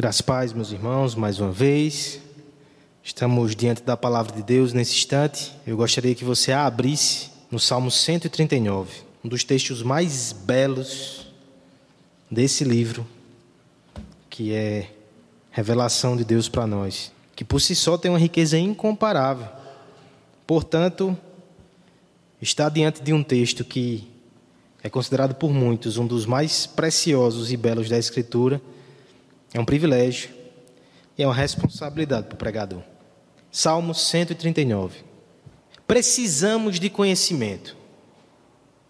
Graças paz, meus irmãos, mais uma vez. Estamos diante da palavra de Deus nesse instante. Eu gostaria que você a abrisse no Salmo 139, um dos textos mais belos desse livro, que é revelação de Deus para nós, que por si só tem uma riqueza incomparável. Portanto, está diante de um texto que é considerado por muitos um dos mais preciosos e belos da Escritura. É um privilégio e é uma responsabilidade para o pregador. Salmo 139. Precisamos de conhecimento.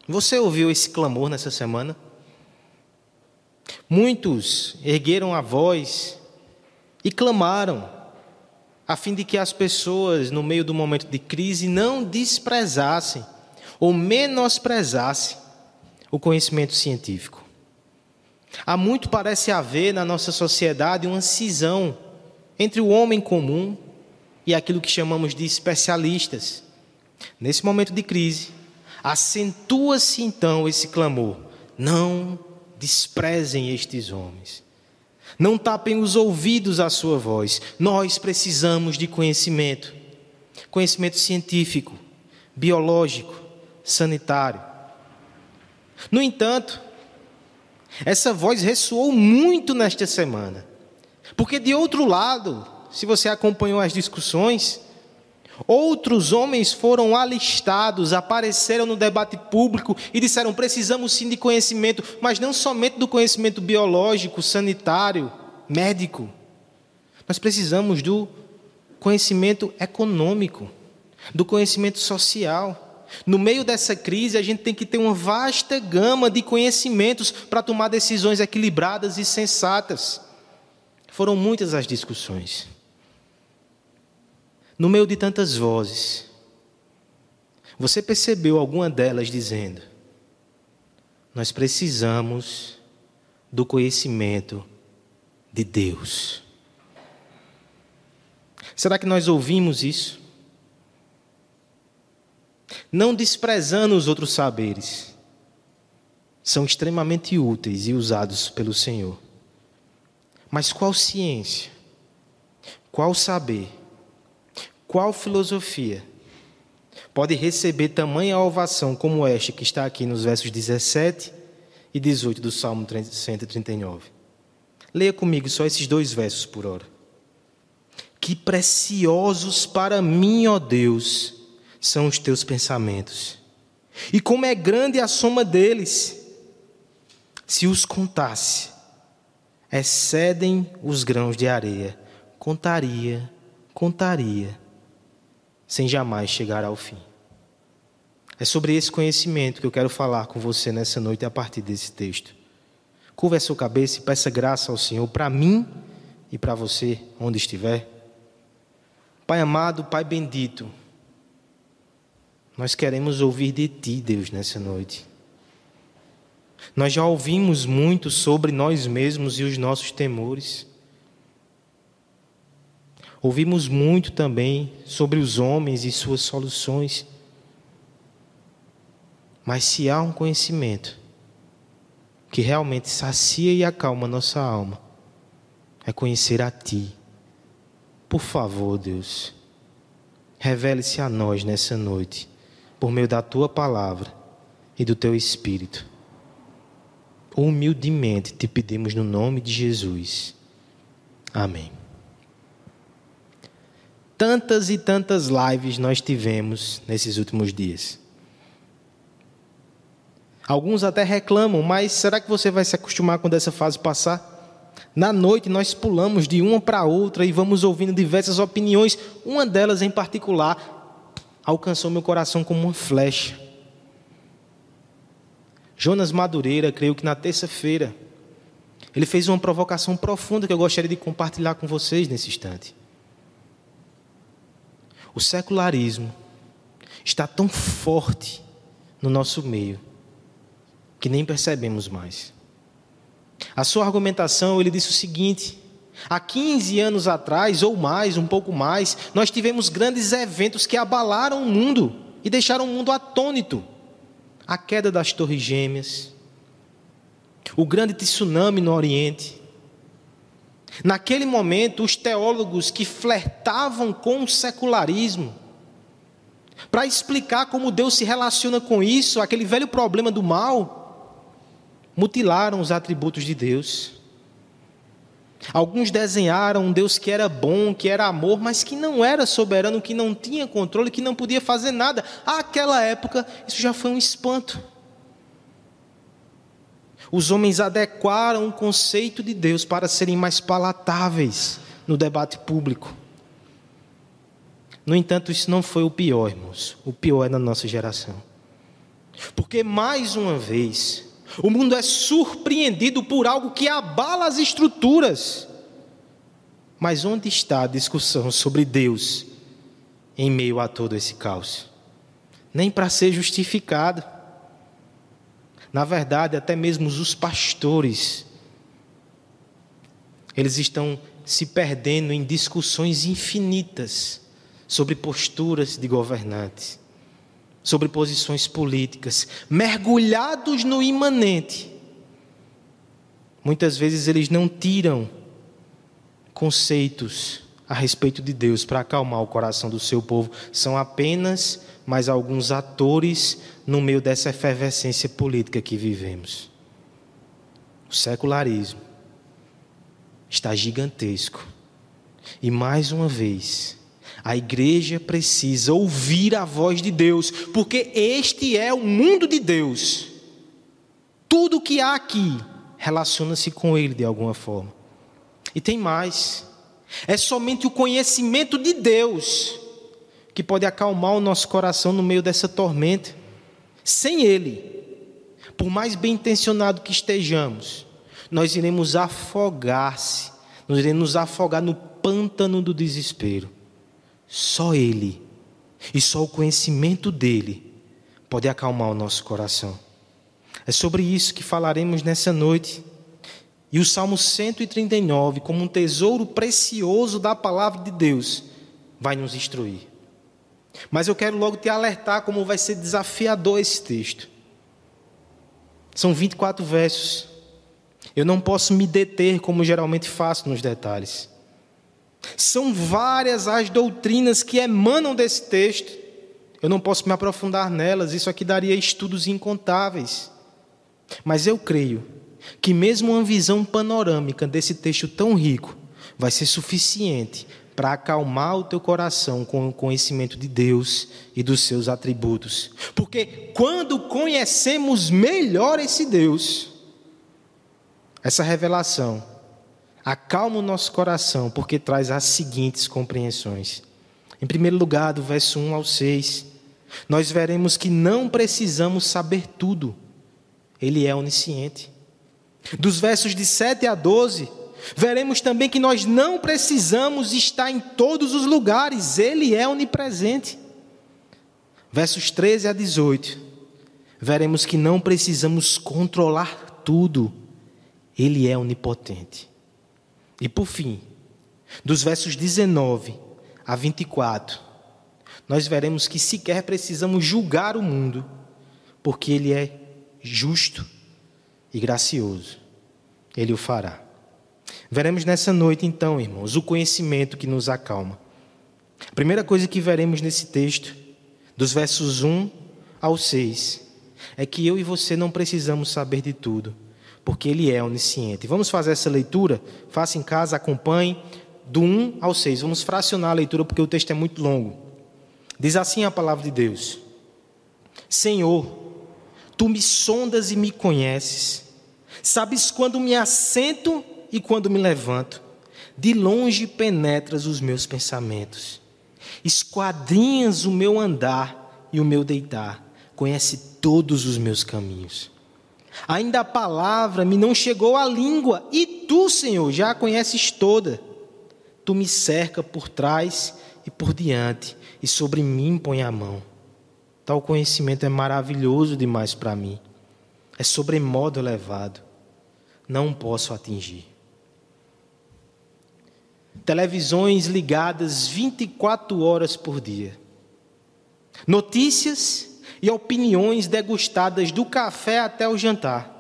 Você ouviu esse clamor nessa semana? Muitos ergueram a voz e clamaram, a fim de que as pessoas, no meio do momento de crise, não desprezassem ou menosprezassem o conhecimento científico. Há muito parece haver na nossa sociedade uma cisão entre o homem comum e aquilo que chamamos de especialistas. Nesse momento de crise, acentua-se então esse clamor: não desprezem estes homens. Não tapem os ouvidos à sua voz. Nós precisamos de conhecimento. Conhecimento científico, biológico, sanitário. No entanto, essa voz ressoou muito nesta semana. Porque, de outro lado, se você acompanhou as discussões, outros homens foram alistados, apareceram no debate público e disseram: precisamos sim de conhecimento, mas não somente do conhecimento biológico, sanitário, médico. Nós precisamos do conhecimento econômico, do conhecimento social. No meio dessa crise, a gente tem que ter uma vasta gama de conhecimentos para tomar decisões equilibradas e sensatas. Foram muitas as discussões. No meio de tantas vozes, você percebeu alguma delas dizendo: Nós precisamos do conhecimento de Deus. Será que nós ouvimos isso? Não desprezando os outros saberes, são extremamente úteis e usados pelo Senhor. Mas qual ciência, qual saber, qual filosofia pode receber tamanha ovação como esta que está aqui nos versos 17 e 18 do Salmo 139? Leia comigo só esses dois versos por hora. Que preciosos para mim, ó Deus, são os teus pensamentos. E como é grande a soma deles, se os contasse, excedem os grãos de areia. Contaria, contaria, sem jamais chegar ao fim. É sobre esse conhecimento que eu quero falar com você nessa noite a partir desse texto. Curva a sua cabeça e peça graça ao Senhor para mim e para você, onde estiver. Pai amado, Pai bendito, nós queremos ouvir de Ti, Deus, nessa noite. Nós já ouvimos muito sobre nós mesmos e os nossos temores. Ouvimos muito também sobre os homens e suas soluções. Mas se há um conhecimento que realmente sacia e acalma nossa alma, é conhecer a Ti. Por favor, Deus, revele-se a nós nessa noite por meio da tua palavra e do teu espírito. Humildemente te pedimos no nome de Jesus. Amém. Tantas e tantas lives nós tivemos nesses últimos dias. Alguns até reclamam, mas será que você vai se acostumar quando essa fase passar? Na noite nós pulamos de uma para outra e vamos ouvindo diversas opiniões, uma delas em particular alcançou meu coração como uma flecha. Jonas Madureira, creio que na terça-feira, ele fez uma provocação profunda que eu gostaria de compartilhar com vocês nesse instante. O secularismo está tão forte no nosso meio que nem percebemos mais. A sua argumentação, ele disse o seguinte: Há 15 anos atrás, ou mais, um pouco mais, nós tivemos grandes eventos que abalaram o mundo e deixaram o mundo atônito. A queda das Torres Gêmeas, o grande tsunami no Oriente, Naquele momento, os teólogos que flertavam com o secularismo, para explicar como Deus se relaciona com isso, aquele velho problema do mal, mutilaram os atributos de Deus. Alguns desenharam um Deus que era bom, que era amor, mas que não era soberano, que não tinha controle, que não podia fazer nada. Àquela época, isso já foi um espanto. Os homens adequaram o conceito de Deus para serem mais palatáveis no debate público. No entanto, isso não foi o pior, irmãos. O pior é na nossa geração. Porque, mais uma vez, o mundo é surpreendido por algo que abala as estruturas. Mas onde está a discussão sobre Deus em meio a todo esse caos? Nem para ser justificado. Na verdade, até mesmo os pastores, eles estão se perdendo em discussões infinitas sobre posturas de governantes sobre posições políticas, mergulhados no imanente. Muitas vezes eles não tiram conceitos a respeito de Deus para acalmar o coração do seu povo, são apenas mais alguns atores no meio dessa efervescência política que vivemos. O secularismo está gigantesco. E mais uma vez, a igreja precisa ouvir a voz de Deus, porque este é o mundo de Deus. Tudo que há aqui relaciona-se com Ele de alguma forma. E tem mais: é somente o conhecimento de Deus que pode acalmar o nosso coração no meio dessa tormenta. Sem Ele, por mais bem intencionado que estejamos, nós iremos afogar-se, nós iremos afogar no pântano do desespero. Só Ele e só o conhecimento dele pode acalmar o nosso coração. É sobre isso que falaremos nessa noite. E o Salmo 139, como um tesouro precioso da palavra de Deus, vai nos instruir. Mas eu quero logo te alertar como vai ser desafiador esse texto. São 24 versos. Eu não posso me deter como geralmente faço nos detalhes. São várias as doutrinas que emanam desse texto. Eu não posso me aprofundar nelas, isso aqui daria estudos incontáveis. Mas eu creio que, mesmo uma visão panorâmica desse texto tão rico, vai ser suficiente para acalmar o teu coração com o conhecimento de Deus e dos seus atributos. Porque quando conhecemos melhor esse Deus, essa revelação acalma o nosso coração, porque traz as seguintes compreensões. Em primeiro lugar, do verso 1 ao 6, nós veremos que não precisamos saber tudo, Ele é onisciente. Dos versos de 7 a 12, veremos também que nós não precisamos estar em todos os lugares, Ele é onipresente. Versos 13 a 18, veremos que não precisamos controlar tudo, Ele é onipotente. E por fim, dos versos 19 a 24, nós veremos que sequer precisamos julgar o mundo, porque ele é justo e gracioso. Ele o fará. Veremos nessa noite, então, irmãos, o conhecimento que nos acalma. A primeira coisa que veremos nesse texto, dos versos 1 ao 6, é que eu e você não precisamos saber de tudo porque Ele é onisciente. Vamos fazer essa leitura? Faça em casa, acompanhe, do 1 ao 6. Vamos fracionar a leitura, porque o texto é muito longo. Diz assim a palavra de Deus: Senhor, tu me sondas e me conheces, sabes quando me assento e quando me levanto, de longe penetras os meus pensamentos, esquadrinhas o meu andar e o meu deitar, conhece todos os meus caminhos. Ainda a palavra me não chegou à língua, e tu, Senhor, já a conheces toda. Tu me cerca por trás e por diante, e sobre mim põe a mão. Tal conhecimento é maravilhoso demais para mim. É sobremodo elevado. Não posso atingir. Televisões ligadas 24 horas por dia. Notícias e opiniões degustadas do café até o jantar.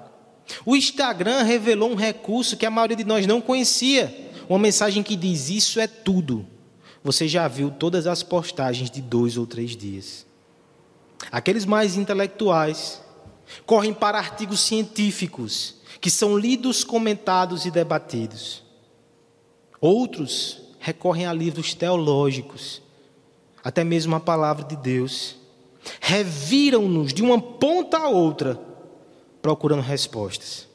O Instagram revelou um recurso que a maioria de nós não conhecia: uma mensagem que diz isso é tudo, você já viu todas as postagens de dois ou três dias. Aqueles mais intelectuais correm para artigos científicos que são lidos, comentados e debatidos. Outros recorrem a livros teológicos, até mesmo a palavra de Deus. Reviram-nos de uma ponta a outra, procurando respostas.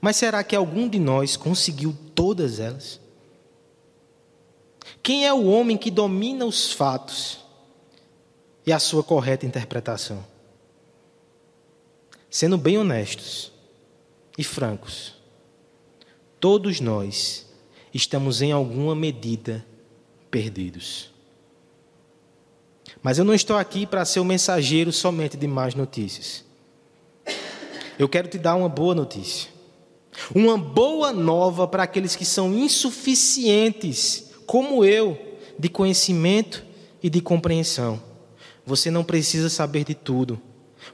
Mas será que algum de nós conseguiu todas elas? Quem é o homem que domina os fatos e a sua correta interpretação? Sendo bem honestos e francos, todos nós estamos em alguma medida perdidos. Mas eu não estou aqui para ser o mensageiro somente de más notícias. Eu quero te dar uma boa notícia. Uma boa nova para aqueles que são insuficientes, como eu, de conhecimento e de compreensão. Você não precisa saber de tudo,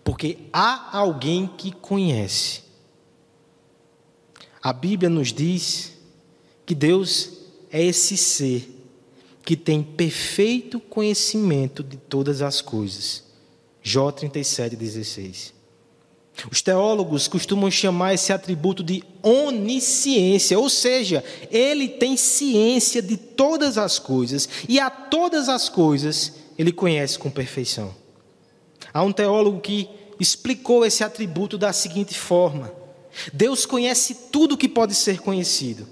porque há alguém que conhece. A Bíblia nos diz que Deus é esse ser que tem perfeito conhecimento de todas as coisas. Jó 37,16. Os teólogos costumam chamar esse atributo de onisciência, ou seja, ele tem ciência de todas as coisas e a todas as coisas ele conhece com perfeição. Há um teólogo que explicou esse atributo da seguinte forma: Deus conhece tudo que pode ser conhecido.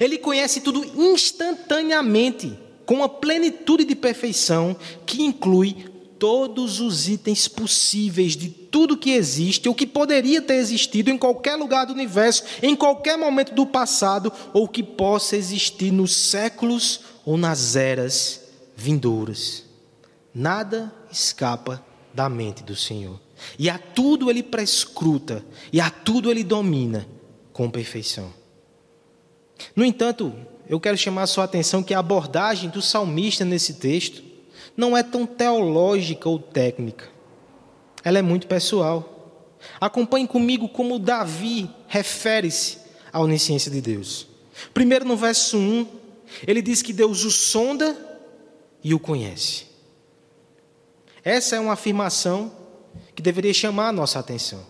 Ele conhece tudo instantaneamente, com uma plenitude de perfeição que inclui todos os itens possíveis de tudo que existe ou que poderia ter existido em qualquer lugar do universo, em qualquer momento do passado ou que possa existir nos séculos ou nas eras vindouras. Nada escapa da mente do Senhor. E a tudo ele prescruta, e a tudo ele domina com perfeição. No entanto, eu quero chamar a sua atenção que a abordagem do salmista nesse texto não é tão teológica ou técnica. Ela é muito pessoal. Acompanhe comigo como Davi refere-se à onisciência de Deus. Primeiro, no verso 1, ele diz que Deus o sonda e o conhece. Essa é uma afirmação que deveria chamar a nossa atenção.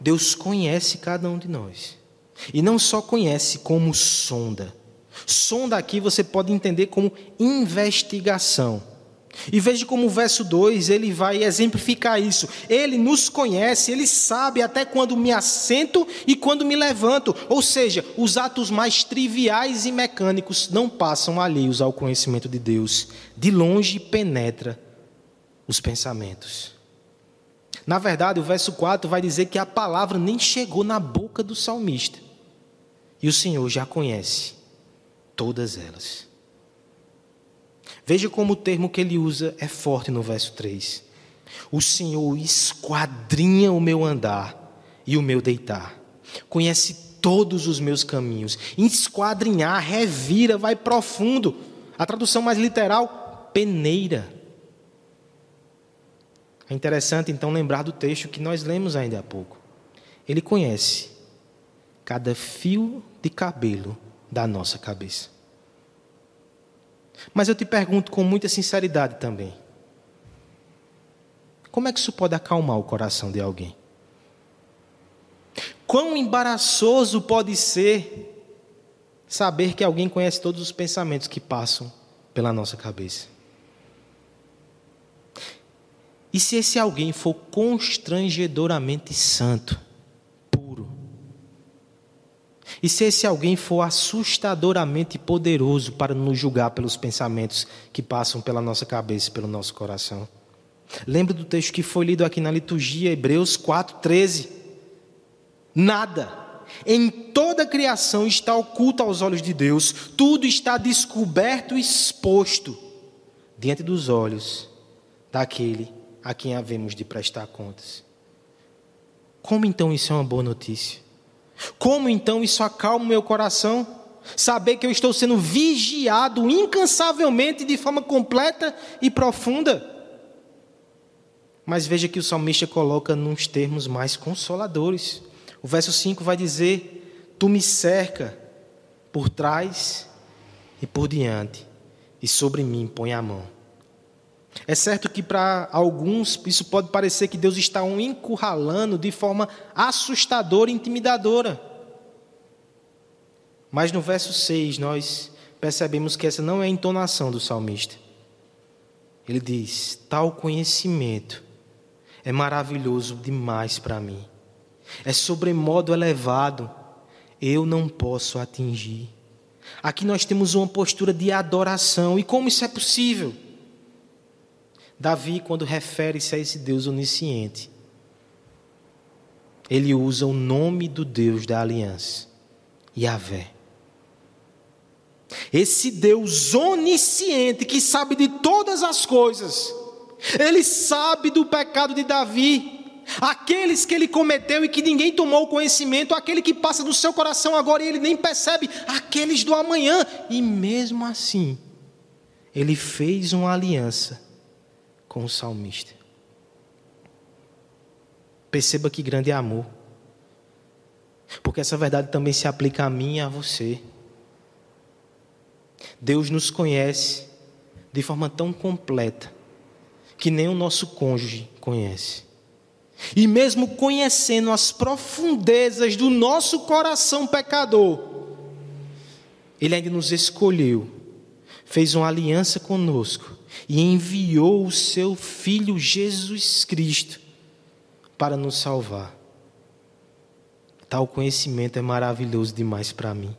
Deus conhece cada um de nós. E não só conhece, como sonda. Sonda aqui você pode entender como investigação. E veja como o verso 2 ele vai exemplificar isso. Ele nos conhece, ele sabe até quando me assento e quando me levanto. Ou seja, os atos mais triviais e mecânicos não passam alheios ao conhecimento de Deus. De longe penetra os pensamentos. Na verdade, o verso 4 vai dizer que a palavra nem chegou na boca do salmista. E o Senhor já conhece todas elas. Veja como o termo que ele usa é forte no verso 3. O Senhor esquadrinha o meu andar e o meu deitar. Conhece todos os meus caminhos. Esquadrinhar, revira, vai profundo. A tradução mais literal, peneira. É interessante então lembrar do texto que nós lemos ainda há pouco. Ele conhece cada fio de cabelo da nossa cabeça. Mas eu te pergunto com muita sinceridade também: como é que isso pode acalmar o coração de alguém? Quão embaraçoso pode ser saber que alguém conhece todos os pensamentos que passam pela nossa cabeça? E se esse alguém for constrangedoramente santo? E se esse alguém for assustadoramente poderoso para nos julgar pelos pensamentos que passam pela nossa cabeça e pelo nosso coração? Lembra do texto que foi lido aqui na liturgia, Hebreus 4,13? Nada em toda a criação está oculto aos olhos de Deus, tudo está descoberto e exposto diante dos olhos daquele a quem havemos de prestar contas. Como então isso é uma boa notícia? Como então isso acalma o meu coração? Saber que eu estou sendo vigiado incansavelmente de forma completa e profunda. Mas veja que o salmista coloca nos termos mais consoladores. O verso 5 vai dizer: Tu me cerca por trás e por diante, e sobre mim põe a mão. É certo que para alguns isso pode parecer que Deus está um encurralando de forma assustadora e intimidadora. Mas no verso 6 nós percebemos que essa não é a entonação do salmista. Ele diz: Tal conhecimento é maravilhoso demais para mim, é sobremodo elevado, eu não posso atingir. Aqui nós temos uma postura de adoração, e como isso é possível? Davi, quando refere-se a esse Deus onisciente, ele usa o nome do Deus da aliança, Yahvé. Esse Deus onisciente que sabe de todas as coisas, ele sabe do pecado de Davi, aqueles que ele cometeu e que ninguém tomou conhecimento, aquele que passa no seu coração agora e ele nem percebe, aqueles do amanhã, e mesmo assim, ele fez uma aliança com o salmista. Perceba que grande é amor. Porque essa verdade também se aplica a mim e a você. Deus nos conhece de forma tão completa que nem o nosso cônjuge conhece. E mesmo conhecendo as profundezas do nosso coração pecador, Ele ainda nos escolheu, fez uma aliança conosco e enviou o seu Filho Jesus Cristo para nos salvar. Tal conhecimento é maravilhoso demais para mim.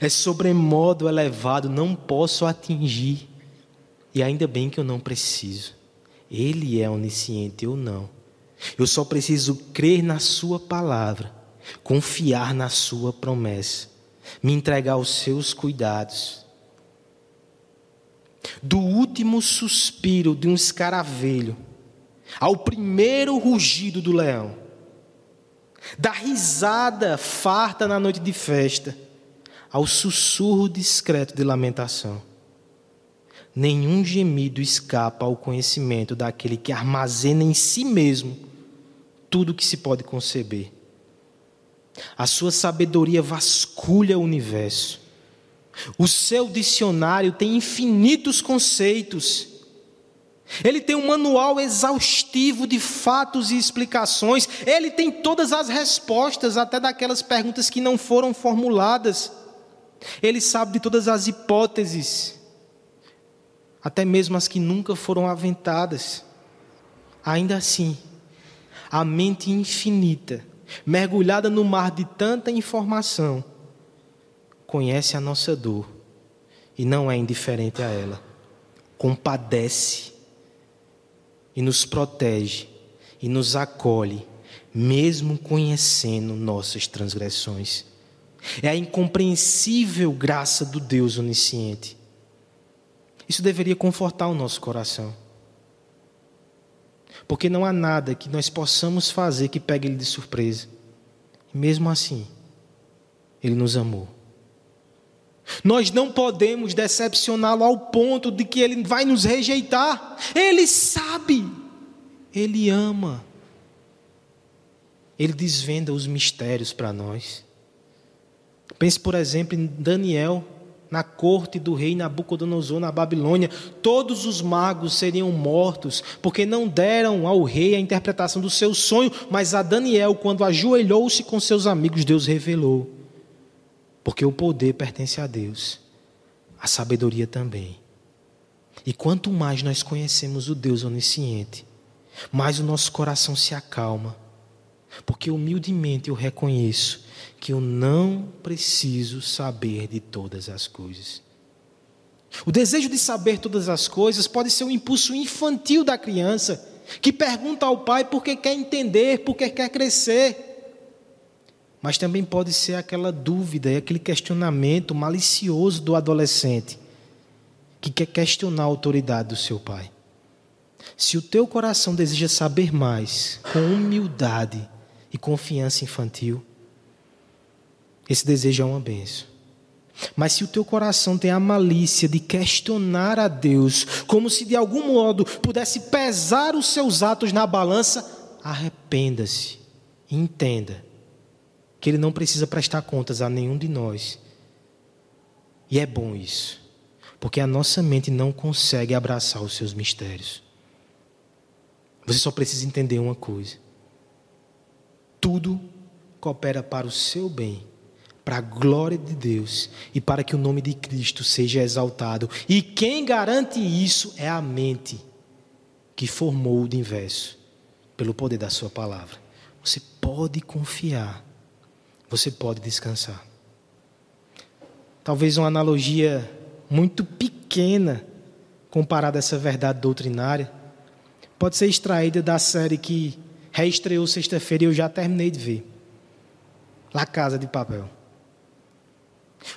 É sobremodo elevado, não posso atingir. E ainda bem que eu não preciso. Ele é onisciente, eu não. Eu só preciso crer na Sua palavra, confiar na Sua promessa, me entregar aos seus cuidados do último suspiro de um escaravelho ao primeiro rugido do leão, da risada farta na noite de festa ao sussurro discreto de lamentação. Nenhum gemido escapa ao conhecimento daquele que armazena em si mesmo tudo o que se pode conceber. A sua sabedoria vasculha o universo o seu dicionário tem infinitos conceitos. Ele tem um manual exaustivo de fatos e explicações. Ele tem todas as respostas, até daquelas perguntas que não foram formuladas. Ele sabe de todas as hipóteses, até mesmo as que nunca foram aventadas. Ainda assim, a mente infinita, mergulhada no mar de tanta informação, conhece a nossa dor e não é indiferente a ela. Compadece e nos protege e nos acolhe, mesmo conhecendo nossas transgressões. É a incompreensível graça do Deus onisciente. Isso deveria confortar o nosso coração. Porque não há nada que nós possamos fazer que pegue ele de surpresa. Mesmo assim, ele nos amou. Nós não podemos decepcioná-lo ao ponto de que ele vai nos rejeitar. Ele sabe, ele ama. Ele desvenda os mistérios para nós. Pense, por exemplo, em Daniel, na corte do rei Nabucodonosor na Babilônia. Todos os magos seriam mortos, porque não deram ao rei a interpretação do seu sonho, mas a Daniel, quando ajoelhou-se com seus amigos, Deus revelou. Porque o poder pertence a Deus, a sabedoria também. E quanto mais nós conhecemos o Deus onisciente, mais o nosso coração se acalma. Porque humildemente eu reconheço que eu não preciso saber de todas as coisas. O desejo de saber todas as coisas pode ser um impulso infantil da criança, que pergunta ao pai porque quer entender, porque quer crescer. Mas também pode ser aquela dúvida e aquele questionamento malicioso do adolescente que quer questionar a autoridade do seu pai. Se o teu coração deseja saber mais, com humildade e confiança infantil, esse desejo é uma benção. Mas se o teu coração tem a malícia de questionar a Deus, como se de algum modo pudesse pesar os seus atos na balança, arrependa-se entenda que Ele não precisa prestar contas a nenhum de nós E é bom isso, porque a nossa mente não consegue abraçar os seus mistérios. Você só precisa entender uma coisa: tudo coopera para o seu bem, para a glória de Deus e para que o nome de Cristo seja exaltado. E quem garante isso é a mente que formou o universo pelo poder da Sua palavra. Você pode confiar, você pode descansar. Talvez uma analogia muito pequena comparada a essa verdade doutrinária pode ser extraída da série que reestreou sexta-feira e eu já terminei de ver. La Casa de Papel.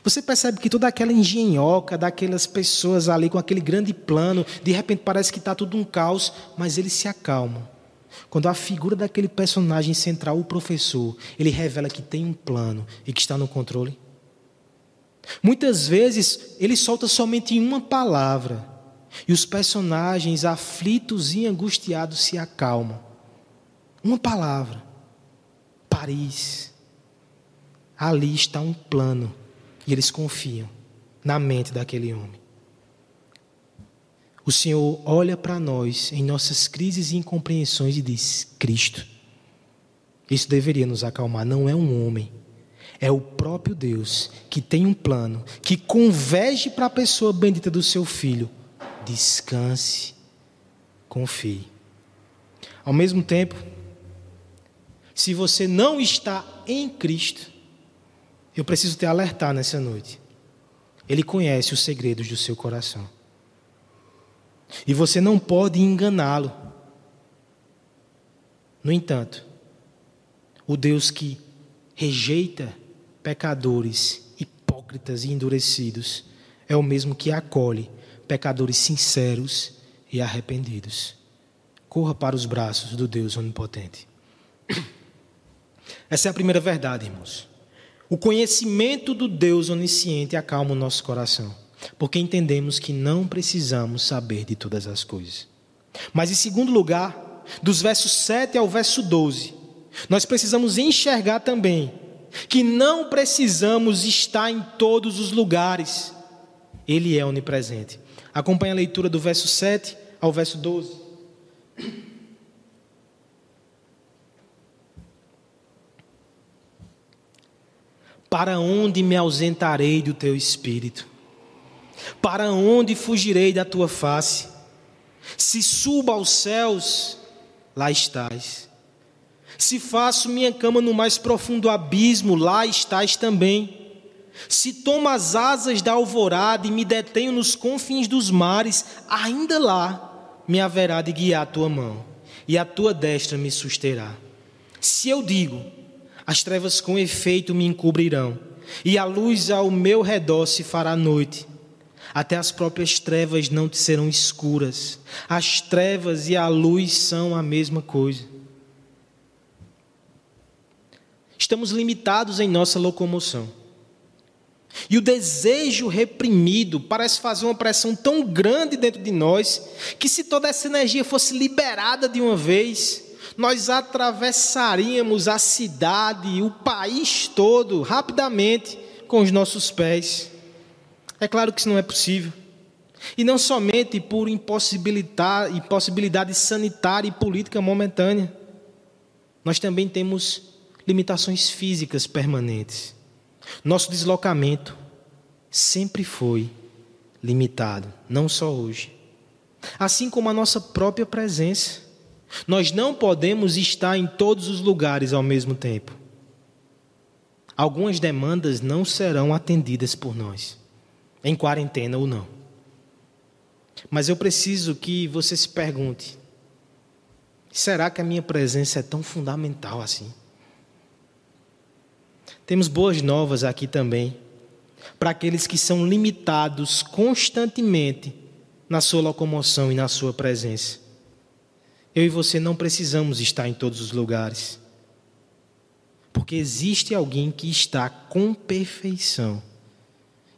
Você percebe que toda aquela engenhoca daquelas pessoas ali com aquele grande plano, de repente parece que está tudo um caos, mas eles se acalmam. Quando a figura daquele personagem central, o professor, ele revela que tem um plano e que está no controle. Muitas vezes ele solta somente uma palavra e os personagens aflitos e angustiados se acalmam. Uma palavra. Paris. Ali está um plano e eles confiam na mente daquele homem. O Senhor olha para nós em nossas crises e incompreensões e diz: Cristo. Isso deveria nos acalmar. Não é um homem, é o próprio Deus que tem um plano, que converge para a pessoa bendita do seu filho. Descanse, confie. Ao mesmo tempo, se você não está em Cristo, eu preciso te alertar nessa noite. Ele conhece os segredos do seu coração. E você não pode enganá-lo. No entanto, o Deus que rejeita pecadores hipócritas e endurecidos é o mesmo que acolhe pecadores sinceros e arrependidos. Corra para os braços do Deus onipotente. Essa é a primeira verdade, irmãos. O conhecimento do Deus onisciente acalma o nosso coração, porque entendemos que não precisamos saber de todas as coisas. Mas, em segundo lugar, dos versos 7 ao verso 12, nós precisamos enxergar também que não precisamos estar em todos os lugares. Ele é onipresente. Acompanhe a leitura do verso 7 ao verso 12. Para onde me ausentarei do teu espírito? Para onde fugirei da tua face? Se suba aos céus, lá estás. Se faço minha cama no mais profundo abismo, lá estás também. Se tomo as asas da alvorada e me detenho nos confins dos mares, ainda lá me haverá de guiar a tua mão, e a tua destra me susterá. Se eu digo, as trevas com efeito me encobrirão, e a luz ao meu redor se fará noite, até as próprias trevas não te serão escuras. As trevas e a luz são a mesma coisa. Estamos limitados em nossa locomoção. E o desejo reprimido parece fazer uma pressão tão grande dentro de nós que, se toda essa energia fosse liberada de uma vez, nós atravessaríamos a cidade, o país todo, rapidamente, com os nossos pés. É claro que isso não é possível. E não somente por impossibilidade, sanitária e política momentânea. Nós também temos limitações físicas permanentes. Nosso deslocamento sempre foi limitado, não só hoje. Assim como a nossa própria presença. Nós não podemos estar em todos os lugares ao mesmo tempo. Algumas demandas não serão atendidas por nós, em quarentena ou não. Mas eu preciso que você se pergunte: será que a minha presença é tão fundamental assim? Temos boas novas aqui também, para aqueles que são limitados constantemente na sua locomoção e na sua presença. Eu e você não precisamos estar em todos os lugares, porque existe alguém que está com perfeição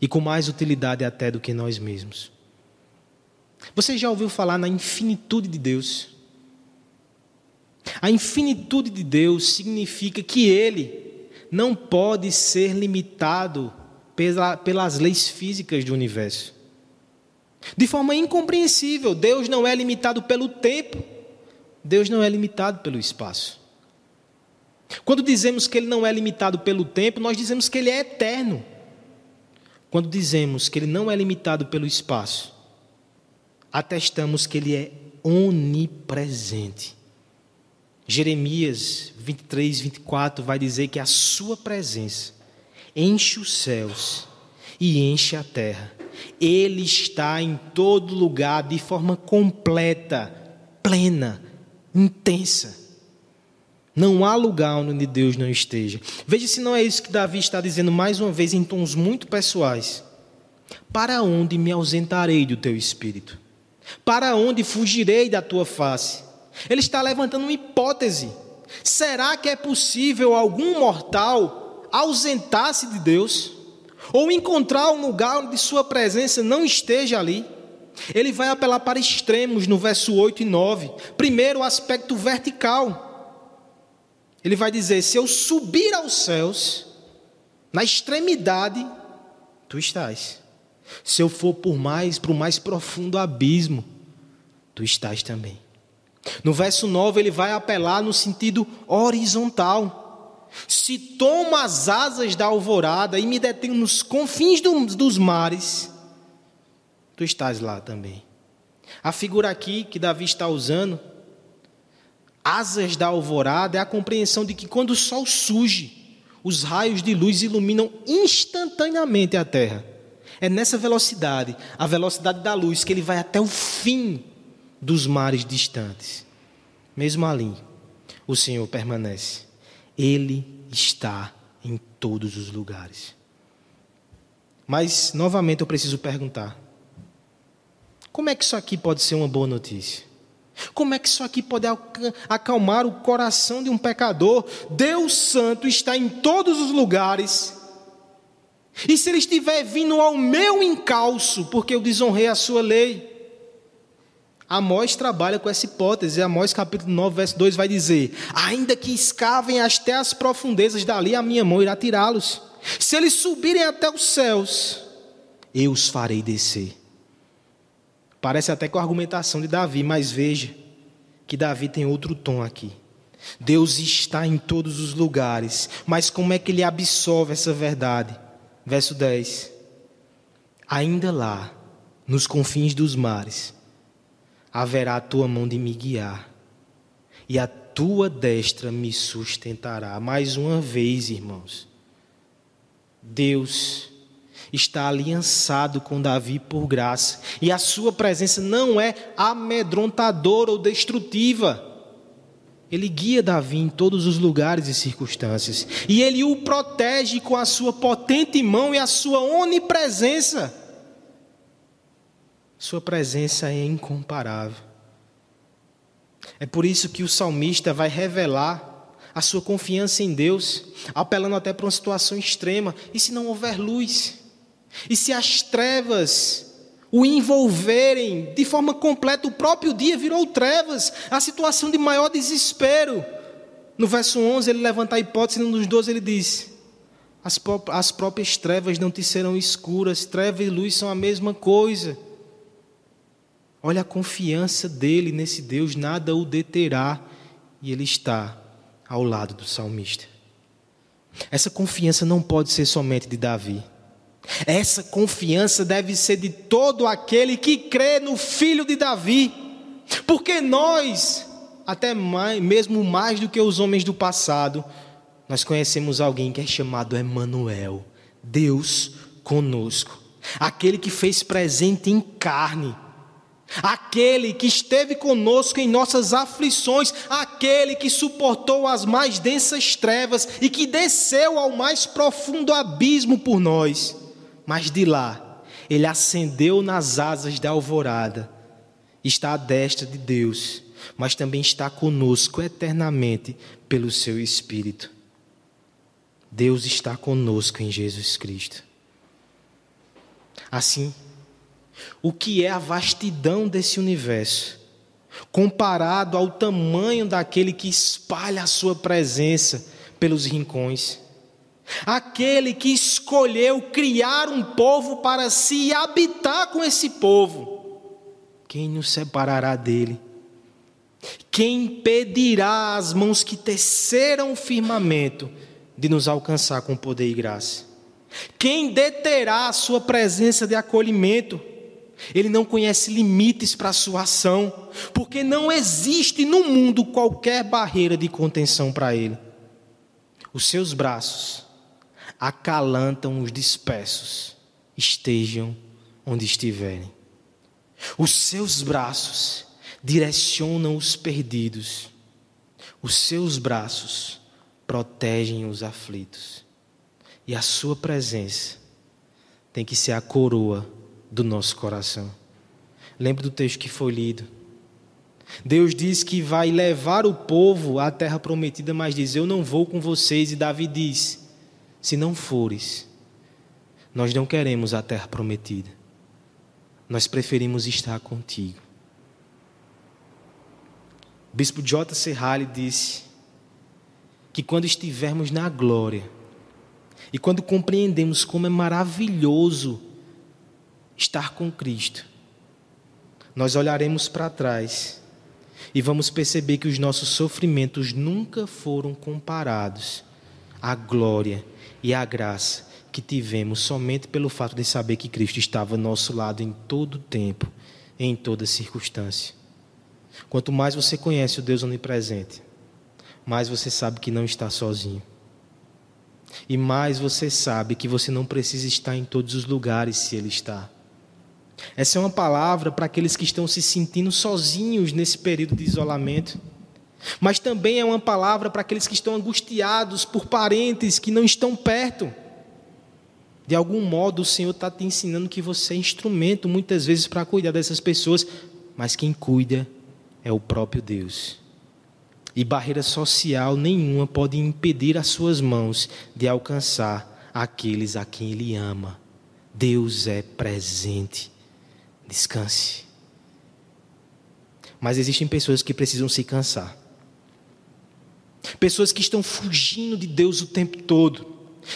e com mais utilidade até do que nós mesmos. Você já ouviu falar na infinitude de Deus? A infinitude de Deus significa que Ele não pode ser limitado pela, pelas leis físicas do universo. De forma incompreensível, Deus não é limitado pelo tempo, Deus não é limitado pelo espaço. Quando dizemos que Ele não é limitado pelo tempo, nós dizemos que Ele é eterno. Quando dizemos que Ele não é limitado pelo espaço, atestamos que Ele é onipresente. Jeremias 23, 24 vai dizer que a Sua presença enche os céus e enche a terra. Ele está em todo lugar de forma completa, plena, intensa. Não há lugar onde Deus não esteja. Veja se não é isso que Davi está dizendo mais uma vez em tons muito pessoais. Para onde me ausentarei do teu espírito? Para onde fugirei da tua face? Ele está levantando uma hipótese. Será que é possível algum mortal ausentar-se de Deus? Ou encontrar um lugar onde sua presença não esteja ali? Ele vai apelar para extremos no verso 8 e 9. Primeiro, o aspecto vertical. Ele vai dizer: Se eu subir aos céus, na extremidade, tu estás. Se eu for por mais, para o mais profundo abismo, tu estás também. No verso 9, ele vai apelar no sentido horizontal. Se tomo as asas da alvorada e me detenho nos confins do, dos mares, tu estás lá também. A figura aqui que Davi está usando asas da alvorada é a compreensão de que quando o sol surge, os raios de luz iluminam instantaneamente a terra. É nessa velocidade, a velocidade da luz, que ele vai até o fim dos mares distantes. Mesmo ali, o Senhor permanece. Ele está em todos os lugares. Mas, novamente, eu preciso perguntar: como é que isso aqui pode ser uma boa notícia? Como é que isso aqui pode acalmar o coração de um pecador? Deus Santo está em todos os lugares. E se ele estiver vindo ao meu encalço, porque eu desonrei a sua lei? Amós trabalha com essa hipótese. Amós capítulo 9, verso 2 vai dizer: Ainda que escavem até as profundezas dali, a minha mão irá tirá-los. Se eles subirem até os céus, eu os farei descer. Parece até com a argumentação de Davi, mas veja que Davi tem outro tom aqui. Deus está em todos os lugares, mas como é que ele absolve essa verdade? Verso 10: Ainda lá, nos confins dos mares, haverá a tua mão de me guiar, e a tua destra me sustentará. Mais uma vez, irmãos, Deus está aliançado com Davi por graça, e a sua presença não é amedrontadora ou destrutiva. Ele guia Davi em todos os lugares e circunstâncias, e ele o protege com a sua potente mão e a sua onipresença. Sua presença é incomparável. É por isso que o salmista vai revelar a sua confiança em Deus, apelando até para uma situação extrema. E se não houver luz? E se as trevas o envolverem de forma completa, o próprio dia virou trevas, a situação de maior desespero. No verso 11, ele levanta a hipótese, no 12 ele diz: as, as próprias trevas não te serão escuras, treva e luz são a mesma coisa. Olha a confiança dele nesse Deus, nada o deterá, e ele está ao lado do salmista. Essa confiança não pode ser somente de Davi. Essa confiança deve ser de todo aquele que crê no filho de Davi, porque nós, até mais, mesmo mais do que os homens do passado, nós conhecemos alguém que é chamado Emanuel, Deus conosco, aquele que fez presente em carne, aquele que esteve conosco em nossas aflições, aquele que suportou as mais densas trevas e que desceu ao mais profundo abismo por nós mas de lá ele ascendeu nas asas da alvorada, está à destra de Deus, mas também está conosco eternamente pelo seu Espírito. Deus está conosco em Jesus Cristo. Assim, o que é a vastidão desse universo, comparado ao tamanho daquele que espalha a sua presença pelos rincões? Aquele que escolheu criar um povo para si habitar com esse povo, quem nos separará dele? Quem impedirá as mãos que teceram o firmamento de nos alcançar com poder e graça? Quem deterá a sua presença de acolhimento? Ele não conhece limites para a sua ação, porque não existe no mundo qualquer barreira de contenção para ele. Os seus braços acalantam os dispersos, estejam onde estiverem. Os seus braços direcionam os perdidos. Os seus braços protegem os aflitos. E a sua presença tem que ser a coroa do nosso coração. Lembre do texto que foi lido. Deus diz que vai levar o povo à terra prometida, mas diz: Eu não vou com vocês. E Davi diz: Se não fores, nós não queremos a terra prometida. Nós preferimos estar contigo. O bispo J. Serralli disse que quando estivermos na glória e quando compreendemos como é maravilhoso estar com Cristo, nós olharemos para trás e vamos perceber que os nossos sofrimentos nunca foram comparados à glória e à graça que tivemos somente pelo fato de saber que Cristo estava ao nosso lado em todo o tempo, em toda circunstância. Quanto mais você conhece o Deus onipresente, mais você sabe que não está sozinho. E mais você sabe que você não precisa estar em todos os lugares se Ele está. Essa é uma palavra para aqueles que estão se sentindo sozinhos nesse período de isolamento. Mas também é uma palavra para aqueles que estão angustiados por parentes que não estão perto. De algum modo, o Senhor está te ensinando que você é instrumento, muitas vezes, para cuidar dessas pessoas, mas quem cuida é o próprio Deus. E barreira social nenhuma pode impedir as suas mãos de alcançar aqueles a quem Ele ama. Deus é presente. Descanse. Mas existem pessoas que precisam se cansar. Pessoas que estão fugindo de Deus o tempo todo.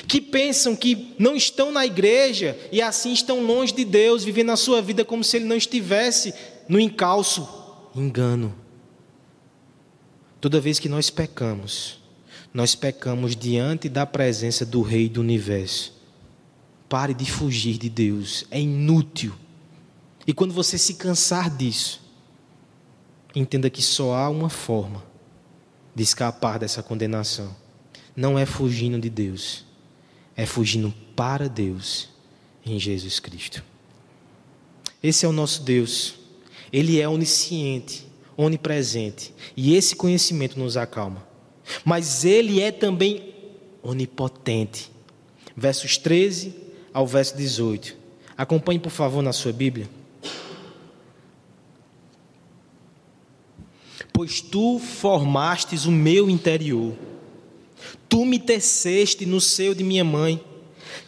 Que pensam que não estão na igreja e assim estão longe de Deus, vivendo a sua vida como se Ele não estivesse no encalço engano. Toda vez que nós pecamos, nós pecamos diante da presença do Rei do universo. Pare de fugir de Deus, é inútil. E quando você se cansar disso, entenda que só há uma forma de escapar dessa condenação. Não é fugindo de Deus, é fugindo para Deus em Jesus Cristo. Esse é o nosso Deus. Ele é onisciente, onipresente, e esse conhecimento nos acalma. Mas ele é também onipotente. Versos 13 ao verso 18. Acompanhe, por favor, na sua Bíblia. Pois tu formastes o meu interior, tu me teceste no seio de minha mãe,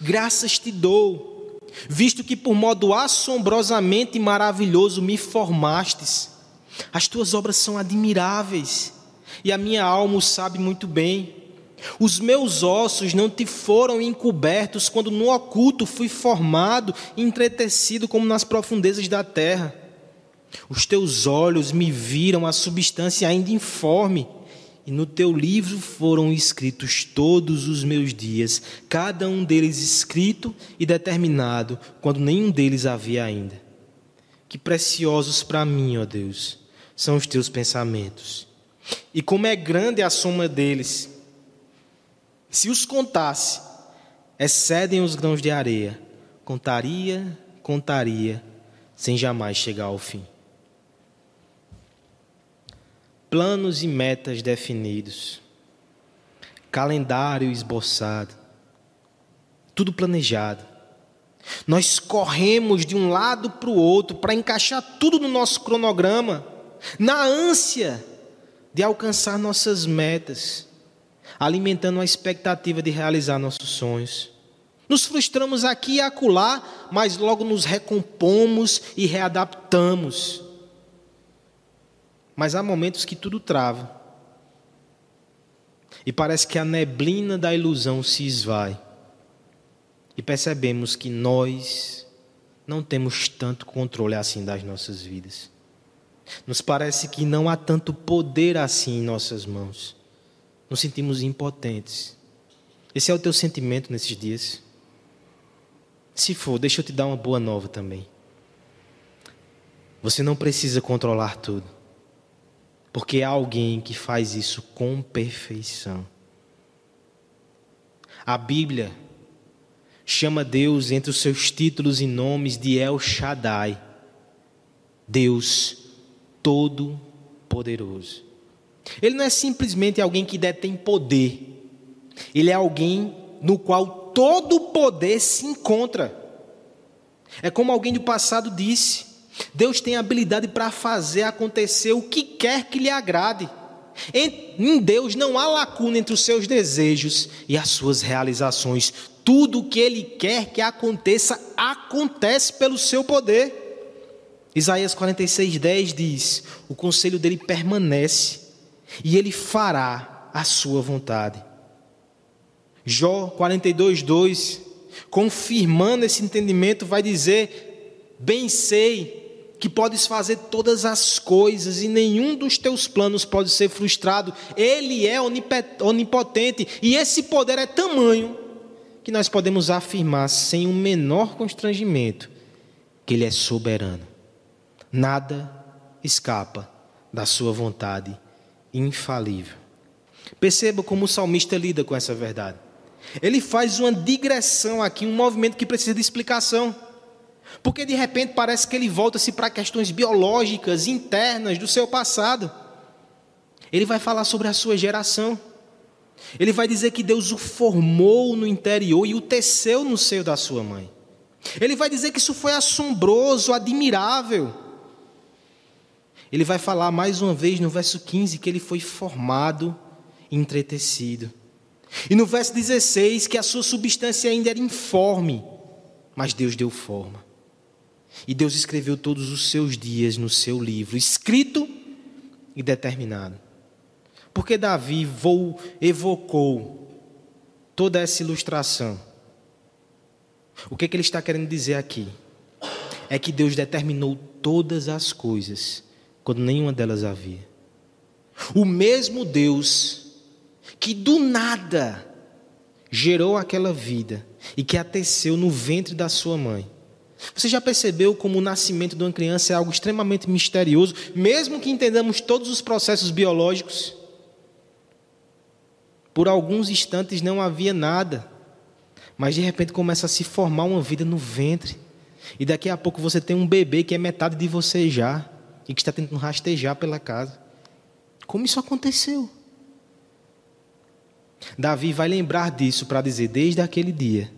graças te dou visto que por modo assombrosamente maravilhoso me formastes. As tuas obras são admiráveis, e a minha alma o sabe muito bem. Os meus ossos não te foram encobertos quando no oculto fui formado e entretecido como nas profundezas da terra. Os teus olhos me viram a substância ainda informe e no teu livro foram escritos todos os meus dias, cada um deles escrito e determinado, quando nenhum deles havia ainda. Que preciosos para mim, ó Deus, são os teus pensamentos. E como é grande a soma deles. Se os contasse, excedem os grãos de areia. Contaria, contaria, sem jamais chegar ao fim planos e metas definidos, calendário esboçado, tudo planejado. Nós corremos de um lado para o outro para encaixar tudo no nosso cronograma, na ânsia de alcançar nossas metas, alimentando a expectativa de realizar nossos sonhos. Nos frustramos aqui e acolá, mas logo nos recompomos e readaptamos. Mas há momentos que tudo trava. E parece que a neblina da ilusão se esvai. E percebemos que nós não temos tanto controle assim das nossas vidas. Nos parece que não há tanto poder assim em nossas mãos. Nos sentimos impotentes. Esse é o teu sentimento nesses dias? Se for, deixa eu te dar uma boa nova também. Você não precisa controlar tudo, porque há alguém que faz isso com perfeição. A Bíblia chama Deus entre os seus títulos e nomes de El Shaddai, Deus Todo-Poderoso. Ele não é simplesmente alguém que detém poder, ele é alguém no qual todo o poder se encontra. É como alguém do passado disse: Deus tem habilidade para fazer acontecer o que quer que lhe agrade. Em Deus não há lacuna entre os seus desejos e as suas realizações. Tudo o que Ele quer que aconteça, acontece pelo seu poder. Isaías 46,10 diz: O conselho dele permanece e ele fará a sua vontade. Jó 42,2, confirmando esse entendimento, vai dizer: Bem sei que podes fazer todas as coisas e nenhum dos teus planos pode ser frustrado. Ele é onipotente e esse poder é tamanho que nós podemos afirmar sem o menor constrangimento que ele é soberano. Nada escapa da sua vontade infalível. Perceba como o salmista lida com essa verdade. Ele faz uma digressão aqui, um movimento que precisa de explicação. Porque de repente parece que ele volta-se para questões biológicas, internas do seu passado. Ele vai falar sobre a sua geração. Ele vai dizer que Deus o formou no interior e o teceu no seio da sua mãe. Ele vai dizer que isso foi assombroso, admirável. Ele vai falar mais uma vez no verso 15 que ele foi formado e entretecido. E no verso 16 que a sua substância ainda era informe, mas Deus deu forma. E Deus escreveu todos os seus dias no seu livro, escrito e determinado. Porque Davi evocou toda essa ilustração. O que, é que ele está querendo dizer aqui? É que Deus determinou todas as coisas quando nenhuma delas havia. O mesmo Deus que do nada gerou aquela vida e que a teceu no ventre da sua mãe. Você já percebeu como o nascimento de uma criança é algo extremamente misterioso, mesmo que entendamos todos os processos biológicos? Por alguns instantes não havia nada, mas de repente começa a se formar uma vida no ventre. E daqui a pouco você tem um bebê que é metade de você já e que está tentando rastejar pela casa. Como isso aconteceu? Davi vai lembrar disso para dizer: desde aquele dia,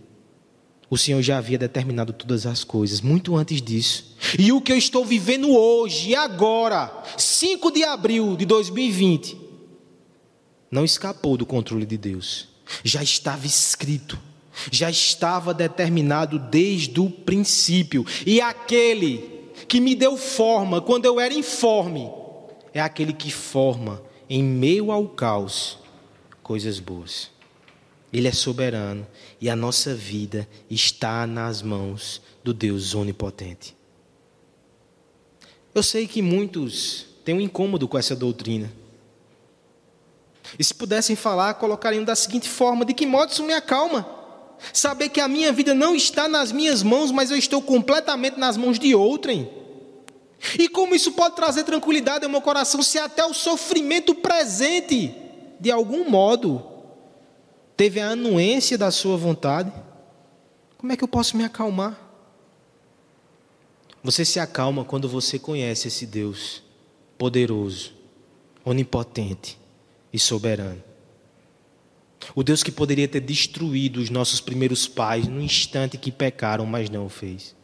o Senhor já havia determinado todas as coisas, muito antes disso. E o que eu estou vivendo hoje, agora, 5 de abril de 2020, não escapou do controle de Deus. Já estava escrito, já estava determinado desde o princípio. E aquele que me deu forma quando eu era informe, é aquele que forma em meio ao caos coisas boas. Ele é soberano e a nossa vida está nas mãos do Deus onipotente. Eu sei que muitos têm um incômodo com essa doutrina. E se pudessem falar, colocariam da seguinte forma: de que modo isso me acalma? Saber que a minha vida não está nas minhas mãos, mas eu estou completamente nas mãos de outrem. E como isso pode trazer tranquilidade ao meu coração se até o sofrimento presente, de algum modo, teve a anuência da sua vontade? Como é que eu posso me acalmar? Você se acalma quando você conhece esse Deus poderoso, onipotente e soberano. O Deus que poderia ter destruído os nossos primeiros pais no instante que pecaram, mas não o fez.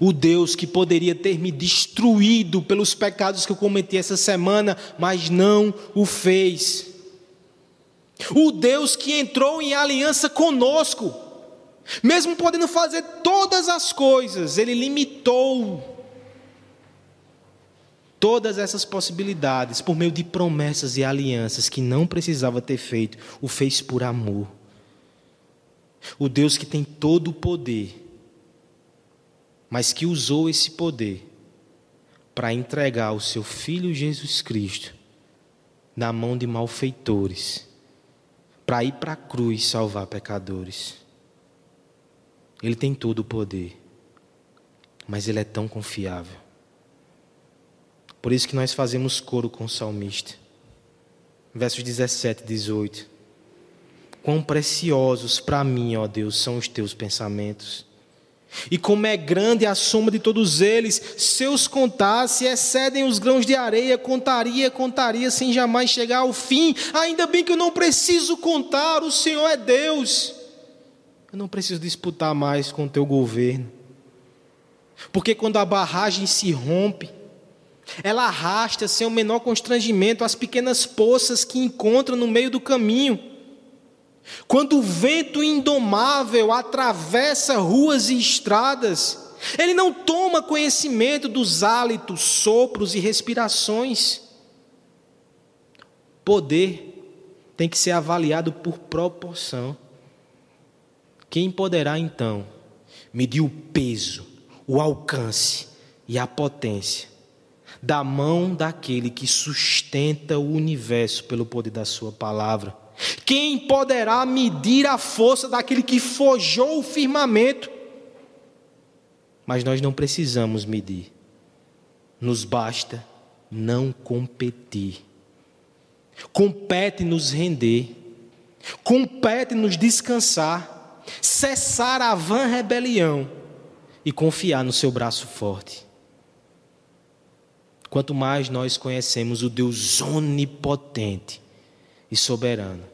O Deus que poderia ter me destruído pelos pecados que eu cometi essa semana, mas não o fez. O Deus que entrou em aliança conosco, mesmo podendo fazer todas as coisas, Ele limitou todas essas possibilidades por meio de promessas e alianças que não precisava ter feito, o fez por amor. O Deus que tem todo o poder, mas que usou esse poder para entregar o seu filho Jesus Cristo na mão de malfeitores, para ir para a cruz salvar pecadores. Ele tem todo o poder, mas ele é tão confiável. Por isso que nós fazemos coro com o salmista. Versos 17 e 18. Quão preciosos para mim, ó Deus, são os teus pensamentos. E como é grande a soma de todos eles, se os contasse, excedem os grãos de areia, contaria, contaria, sem jamais chegar ao fim. Ainda bem que eu não preciso contar, o Senhor é Deus. Eu não preciso disputar mais com o teu governo. Porque quando a barragem se rompe, ela arrasta sem o menor constrangimento as pequenas poças que encontra no meio do caminho. Quando o vento indomável atravessa ruas e estradas, ele não toma conhecimento dos hálitos, sopros e respirações. Poder tem que ser avaliado por proporção. Quem poderá então medir o peso, o alcance e a potência da mão daquele que sustenta o universo pelo poder da Sua palavra. Quem poderá medir a força daquele que forjou o firmamento? Mas nós não precisamos medir, nos basta não competir. Compete nos render, compete nos descansar, cessar a vã rebelião e confiar no seu braço forte. Quanto mais nós conhecemos o Deus onipotente e soberano,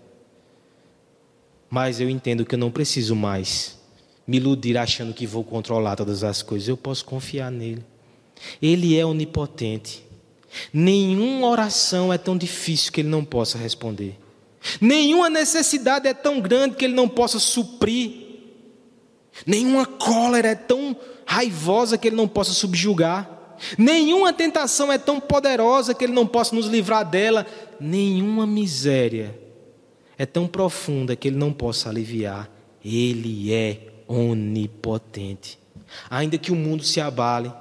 mais eu entendo que eu não preciso mais me iludir achando que vou controlar todas as coisas. Eu posso confiar nele. Ele é onipotente. Nenhuma oração é tão difícil que ele não possa responder. Nenhuma necessidade é tão grande que ele não possa suprir. Nenhuma cólera é tão raivosa que ele não possa subjugar. Nenhuma tentação é tão poderosa que Ele não possa nos livrar dela. Nenhuma miséria é tão profunda que Ele não possa aliviar. Ele é onipotente. Ainda que o mundo se abale,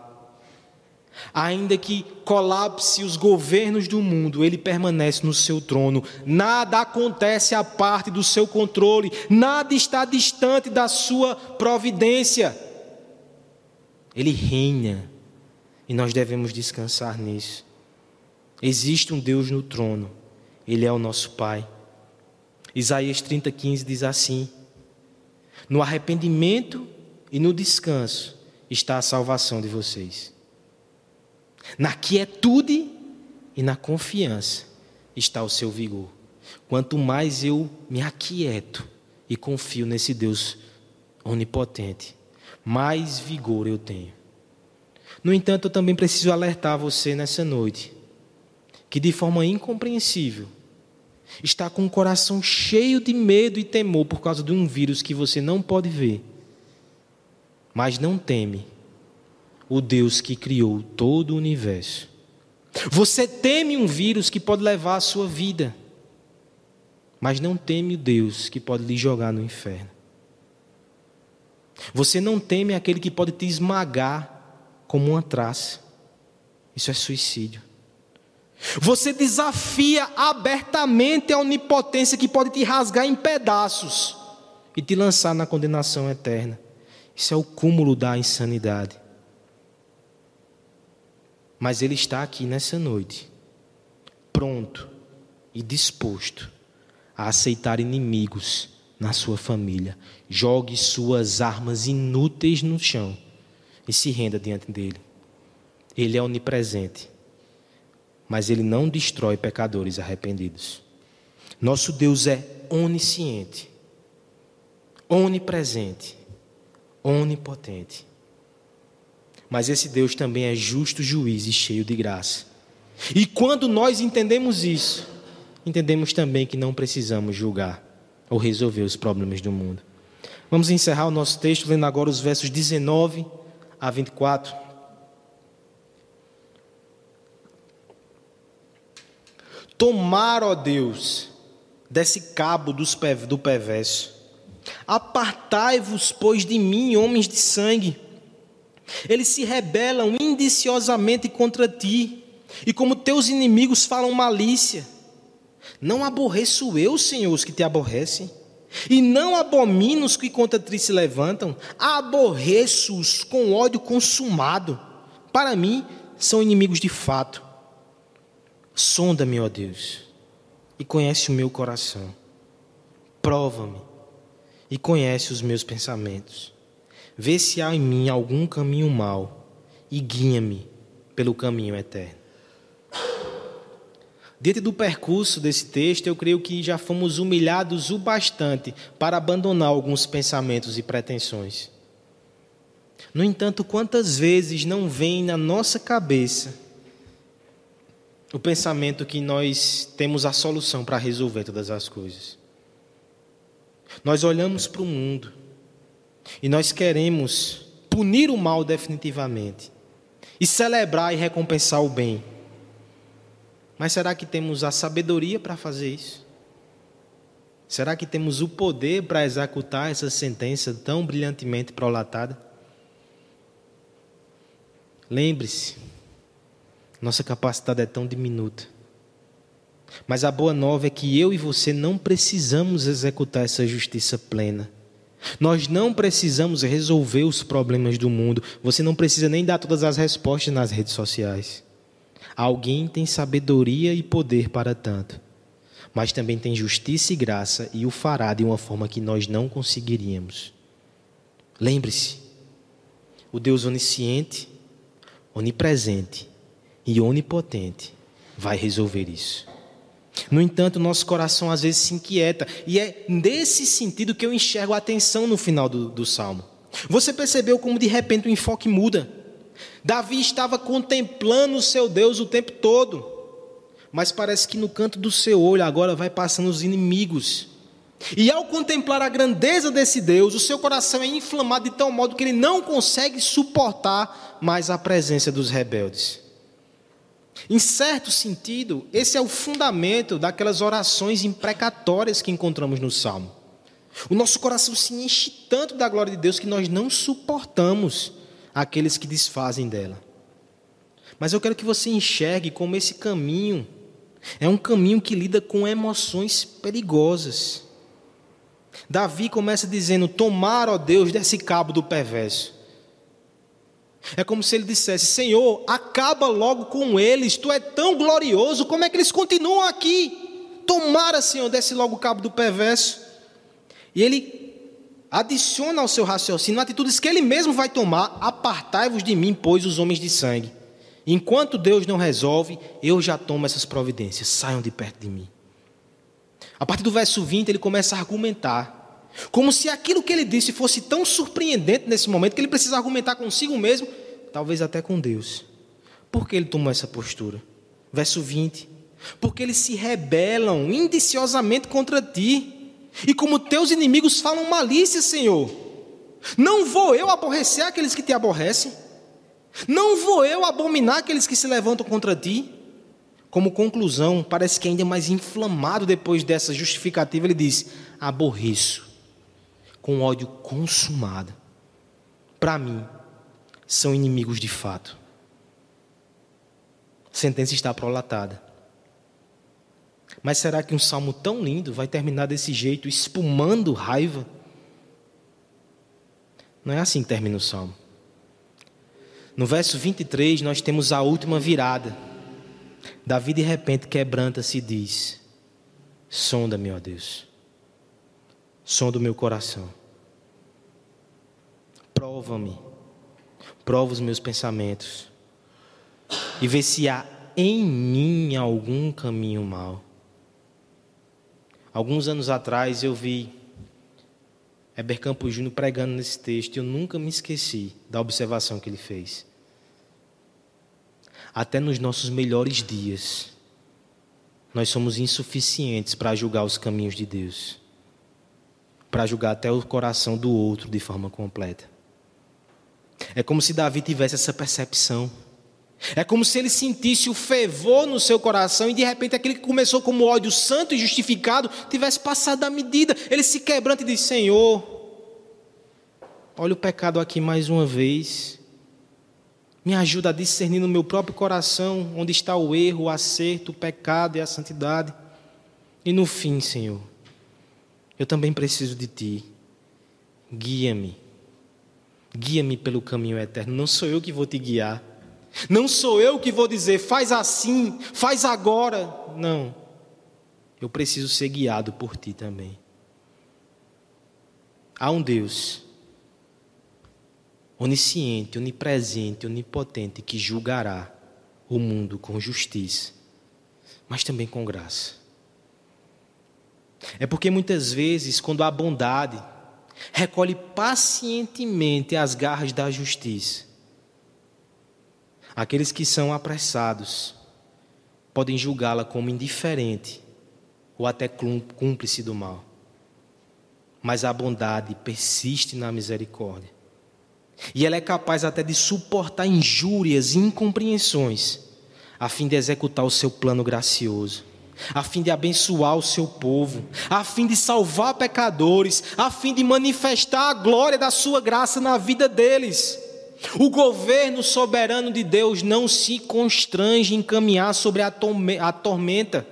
ainda que colapse os governos do mundo, Ele permanece no seu trono. Nada acontece à parte do seu controle, nada está distante da sua providência. Ele reina e nós devemos descansar nisso. Existe um Deus no trono, Ele é o nosso Pai. Isaías 30,15 diz assim: No arrependimento e no descanso está a salvação de vocês. Na quietude e na confiança está o seu vigor. Quanto mais eu me aquieto e confio nesse Deus onipotente, mais vigor eu tenho. No entanto, eu também preciso alertar você nessa noite que, de forma incompreensível, está com o coração cheio de medo e temor por causa de um vírus que você não pode ver, mas não teme o Deus que criou todo o universo. Você teme um vírus que pode levar a sua vida, mas não teme o Deus que pode lhe jogar no inferno. Você não teme aquele que pode te esmagar como uma traça. Isso é suicídio. Você desafia abertamente a onipotência que pode te rasgar em pedaços e te lançar na condenação eterna. Isso é o cúmulo da insanidade. Mas Ele está aqui nessa noite, pronto e disposto a aceitar inimigos na sua família. Jogue suas armas inúteis no chão e se renda diante dele. Ele é onipresente, mas ele não destrói pecadores arrependidos. Nosso Deus é onisciente, onipresente, onipotente. Mas esse Deus também é justo juiz e cheio de graça. E quando nós entendemos isso, entendemos também que não precisamos julgar ou resolver os problemas do mundo. Vamos encerrar o nosso texto lendo agora os versos 19 a 24. Tomar, ó Deus, desse cabo do perverso. Apartai-vos, pois, de mim, homens de sangue. Eles se rebelam indiciosamente contra ti, e como teus inimigos falam malícia. Não aborreço eu, Senhor, os que te aborrecem, e não abomino os que contra ti se levantam, aborreço-os com ódio consumado. Para mim, são inimigos de fato. Sonda-me, ó Deus, e conhece o meu coração. Prova-me e conhece os meus pensamentos. Vê se há em mim algum caminho mau e guia-me pelo caminho eterno. Diante do percurso desse texto, eu creio que já fomos humilhados o bastante para abandonar alguns pensamentos e pretensões. No entanto, quantas vezes não vem na nossa cabeça o pensamento que nós temos a solução para resolver todas as coisas? Nós olhamos para o mundo e nós queremos punir o mal definitivamente e celebrar e recompensar o bem. Mas será que temos a sabedoria para fazer isso? Será que temos o poder para executar essa sentença tão brilhantemente prolatada? Lembre-se, nossa capacidade é tão diminuta. Mas a boa nova é que eu e você não precisamos executar essa justiça plena. Nós não precisamos resolver os problemas do mundo. Você não precisa nem dar todas as respostas nas redes sociais. Alguém tem sabedoria e poder para tanto, mas também tem justiça e graça e o fará de uma forma que nós não conseguiríamos. Lembre-se, o Deus onisciente, onipresente e onipotente vai resolver isso. No entanto, nosso coração às vezes se inquieta, e é nesse sentido que eu enxergo a atenção no final do, do salmo. Você percebeu como de repente o enfoque muda? Davi estava contemplando o seu Deus o tempo todo, mas parece que no canto do seu olho agora vai passando os inimigos. E ao contemplar a grandeza desse Deus, o seu coração é inflamado de tal modo que ele não consegue suportar mais a presença dos rebeldes. Em certo sentido, esse é o fundamento daquelas orações imprecatórias que encontramos no Salmo. O nosso coração se enche tanto da glória de Deus que nós não suportamos aqueles que desfazem dela. Mas eu quero que você enxergue como esse caminho é um caminho que lida com emoções perigosas. Davi começa dizendo: Tomar, ó Deus, desse cabo do perverso. É como se ele dissesse: Senhor, acaba logo com eles, tu é tão glorioso, como é que eles continuam aqui? Tomara, Senhor, desse logo o cabo do perverso. E ele adiciona ao seu raciocínio atitudes que ele mesmo vai tomar: apartai-vos de mim, pois, os homens de sangue. Enquanto Deus não resolve, eu já tomo essas providências, saiam de perto de mim. A partir do verso 20, ele começa a argumentar, como se aquilo que ele disse fosse tão surpreendente nesse momento que ele precisa argumentar consigo mesmo, talvez até com Deus. Por que ele tomou essa postura? Verso 20: Porque eles se rebelam indiciosamente contra ti e como teus inimigos falam malícia, Senhor. Não vou eu aborrecer aqueles que te aborrecem? Não vou eu abominar aqueles que se levantam contra ti? Como conclusão, parece que ainda mais inflamado depois dessa justificativa, ele diz: aborreço, com ódio consumado. Para mim, são inimigos de fato. A sentença está prolatada. Mas será que um salmo tão lindo vai terminar desse jeito, espumando raiva? Não é assim que termina o salmo. No verso 23, nós temos a última virada. Davi de repente quebranta-se e diz: Sonda-me, ó Deus, sonda o meu coração, prova-me, prova os meus pensamentos, e vê se há em mim algum caminho mau Alguns anos atrás eu vi Heber Campos Júnior pregando nesse texto e eu nunca me esqueci da observação que ele fez. Até nos nossos melhores dias, nós somos insuficientes para julgar os caminhos de Deus, para julgar até o coração do outro de forma completa. É como se Davi tivesse essa percepção. É como se ele sentisse o fervor no seu coração e de repente aquele que começou como ódio santo e justificado tivesse passado da medida. Ele se quebranta e diz: Senhor, olha o pecado aqui mais uma vez. Me ajuda a discernir no meu próprio coração onde está o erro, o acerto, o pecado e a santidade. E no fim, Senhor, eu também preciso de Ti. Guia-me. Guia-me pelo caminho eterno. Não sou eu que vou te guiar. Não sou eu que vou dizer, faz assim, faz agora. Não. Eu preciso ser guiado por ti também. Há um Deus onisciente, onipresente, onipotente que julgará o mundo com justiça, mas também com graça. É porque muitas vezes, quando a bondade recolhe pacientemente as garras da justiça, Aqueles que são apressados podem julgá-la como indiferente ou até cúmplice do mal. Mas a bondade persiste na misericórdia. E ela é capaz até de suportar injúrias e incompreensões, a fim de executar o seu plano gracioso, a fim de abençoar o seu povo, a fim de salvar pecadores, a fim de manifestar a glória da sua graça na vida deles. O governo soberano de Deus não se constrange em caminhar sobre a tormenta.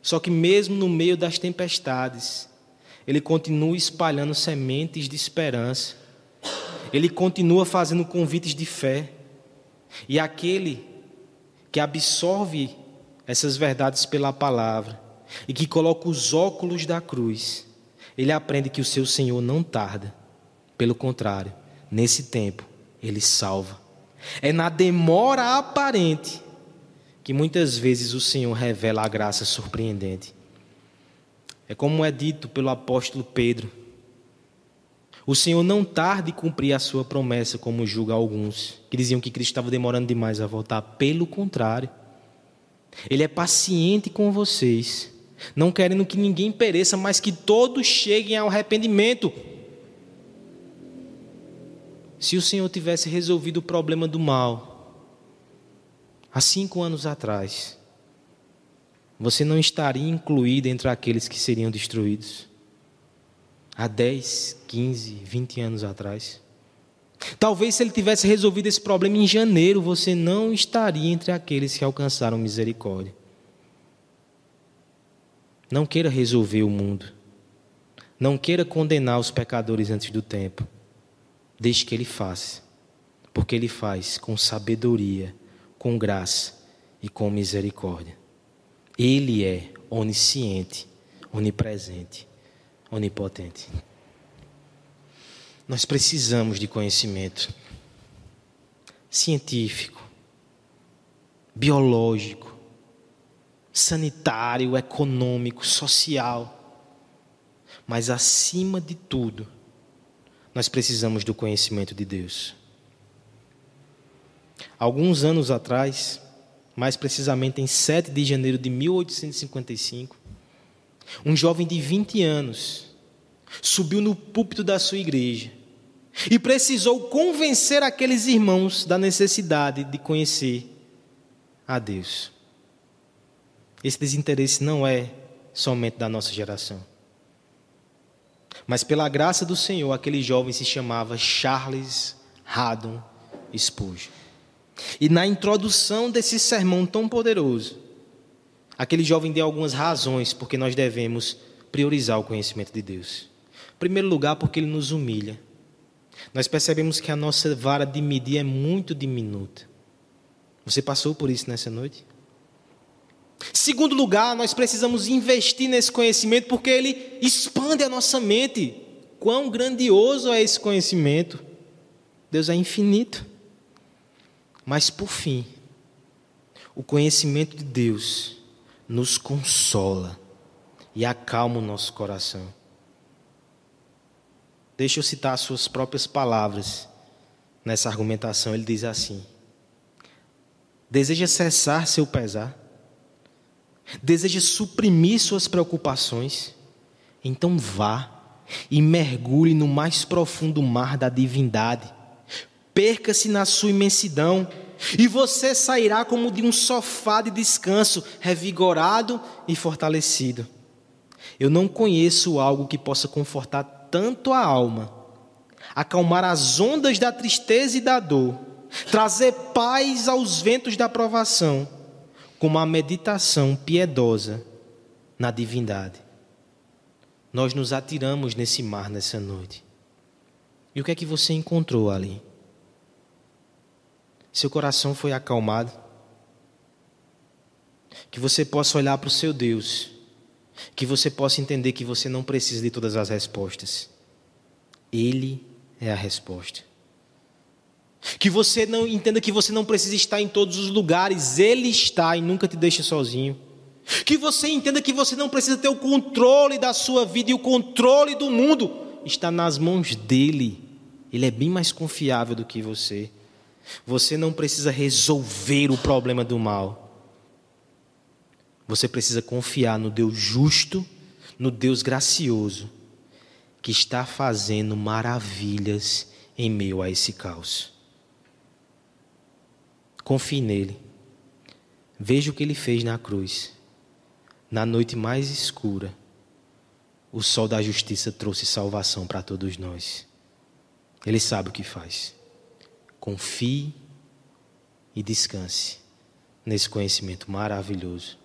Só que, mesmo no meio das tempestades, ele continua espalhando sementes de esperança, ele continua fazendo convites de fé, e aquele que absorve essas verdades pela palavra e que coloca os óculos da cruz, ele aprende que o seu Senhor não tarda, pelo contrário, nesse tempo, ele salva. É na demora aparente que muitas vezes o Senhor revela a graça surpreendente. É como é dito pelo apóstolo Pedro. O Senhor não tarda em cumprir a sua promessa, como julga alguns, que diziam que Cristo estava demorando demais a voltar. Pelo contrário, Ele é paciente com vocês, não querendo que ninguém pereça, mas que todos cheguem ao arrependimento. Se o Senhor tivesse resolvido o problema do mal há cinco anos atrás, você não estaria incluído entre aqueles que seriam destruídos. Há 10, 15, 20 anos atrás. Talvez se ele tivesse resolvido esse problema em janeiro, você não estaria entre aqueles que alcançaram misericórdia. Não queira resolver o mundo. Não queira condenar os pecadores antes do tempo. Deixe que Ele faça, porque Ele faz com sabedoria, com graça e com misericórdia. Ele é onisciente, onipresente, onipotente. Nós precisamos de conhecimento científico, biológico, sanitário, econômico, social, mas acima de tudo, nós precisamos do conhecimento de Deus. Alguns anos atrás, mais precisamente em 7 de janeiro de 1855, um jovem de 20 anos subiu no púlpito da sua igreja e precisou convencer aqueles irmãos da necessidade de conhecer a Deus. Esse desinteresse não é somente da nossa geração. Mas pela graça do Senhor, aquele jovem se chamava Charles Haddon Spurgeon. E na introdução desse sermão tão poderoso, aquele jovem deu algumas razões porque nós devemos priorizar o conhecimento de Deus. Em primeiro lugar, porque ele nos humilha. Nós percebemos que a nossa vara de medir é muito diminuta. Você passou por isso nessa noite? Segundo lugar, nós precisamos investir nesse conhecimento porque ele expande a nossa mente. Quão grandioso é esse conhecimento! Deus é infinito. Mas por fim, o conhecimento de Deus nos consola e acalma o nosso coração. Deixa eu citar as suas próprias palavras nessa argumentação. Ele diz assim: Deseja cessar seu pesar? Deseja suprimir suas preocupações, então vá e mergulhe no mais profundo mar da divindade. perca-se na sua imensidão, e você sairá como de um sofá de descanso, revigorado e fortalecido. Eu não conheço algo que possa confortar tanto a alma, acalmar as ondas da tristeza e da dor, trazer paz aos ventos da provação, como a meditação piedosa na divindade. Nós nos atiramos nesse mar nessa noite. E o que é que você encontrou ali? Seu coração foi acalmado? Que você possa olhar para o seu Deus, que você possa entender que você não precisa de todas as respostas. Ele é a resposta. Que você não entenda que você não precisa estar em todos os lugares, Ele está e nunca te deixa sozinho. Que você entenda que você não precisa ter o controle da sua vida e o controle do mundo está nas mãos dele. Ele é bem mais confiável do que você. Você não precisa resolver o problema do mal. Você precisa confiar no Deus justo, no Deus gracioso, que está fazendo maravilhas em meio a esse caos. Confie nele. Veja o que ele fez na cruz. Na noite mais escura, o sol da justiça trouxe salvação para todos nós. Ele sabe o que faz. Confie e descanse nesse conhecimento maravilhoso.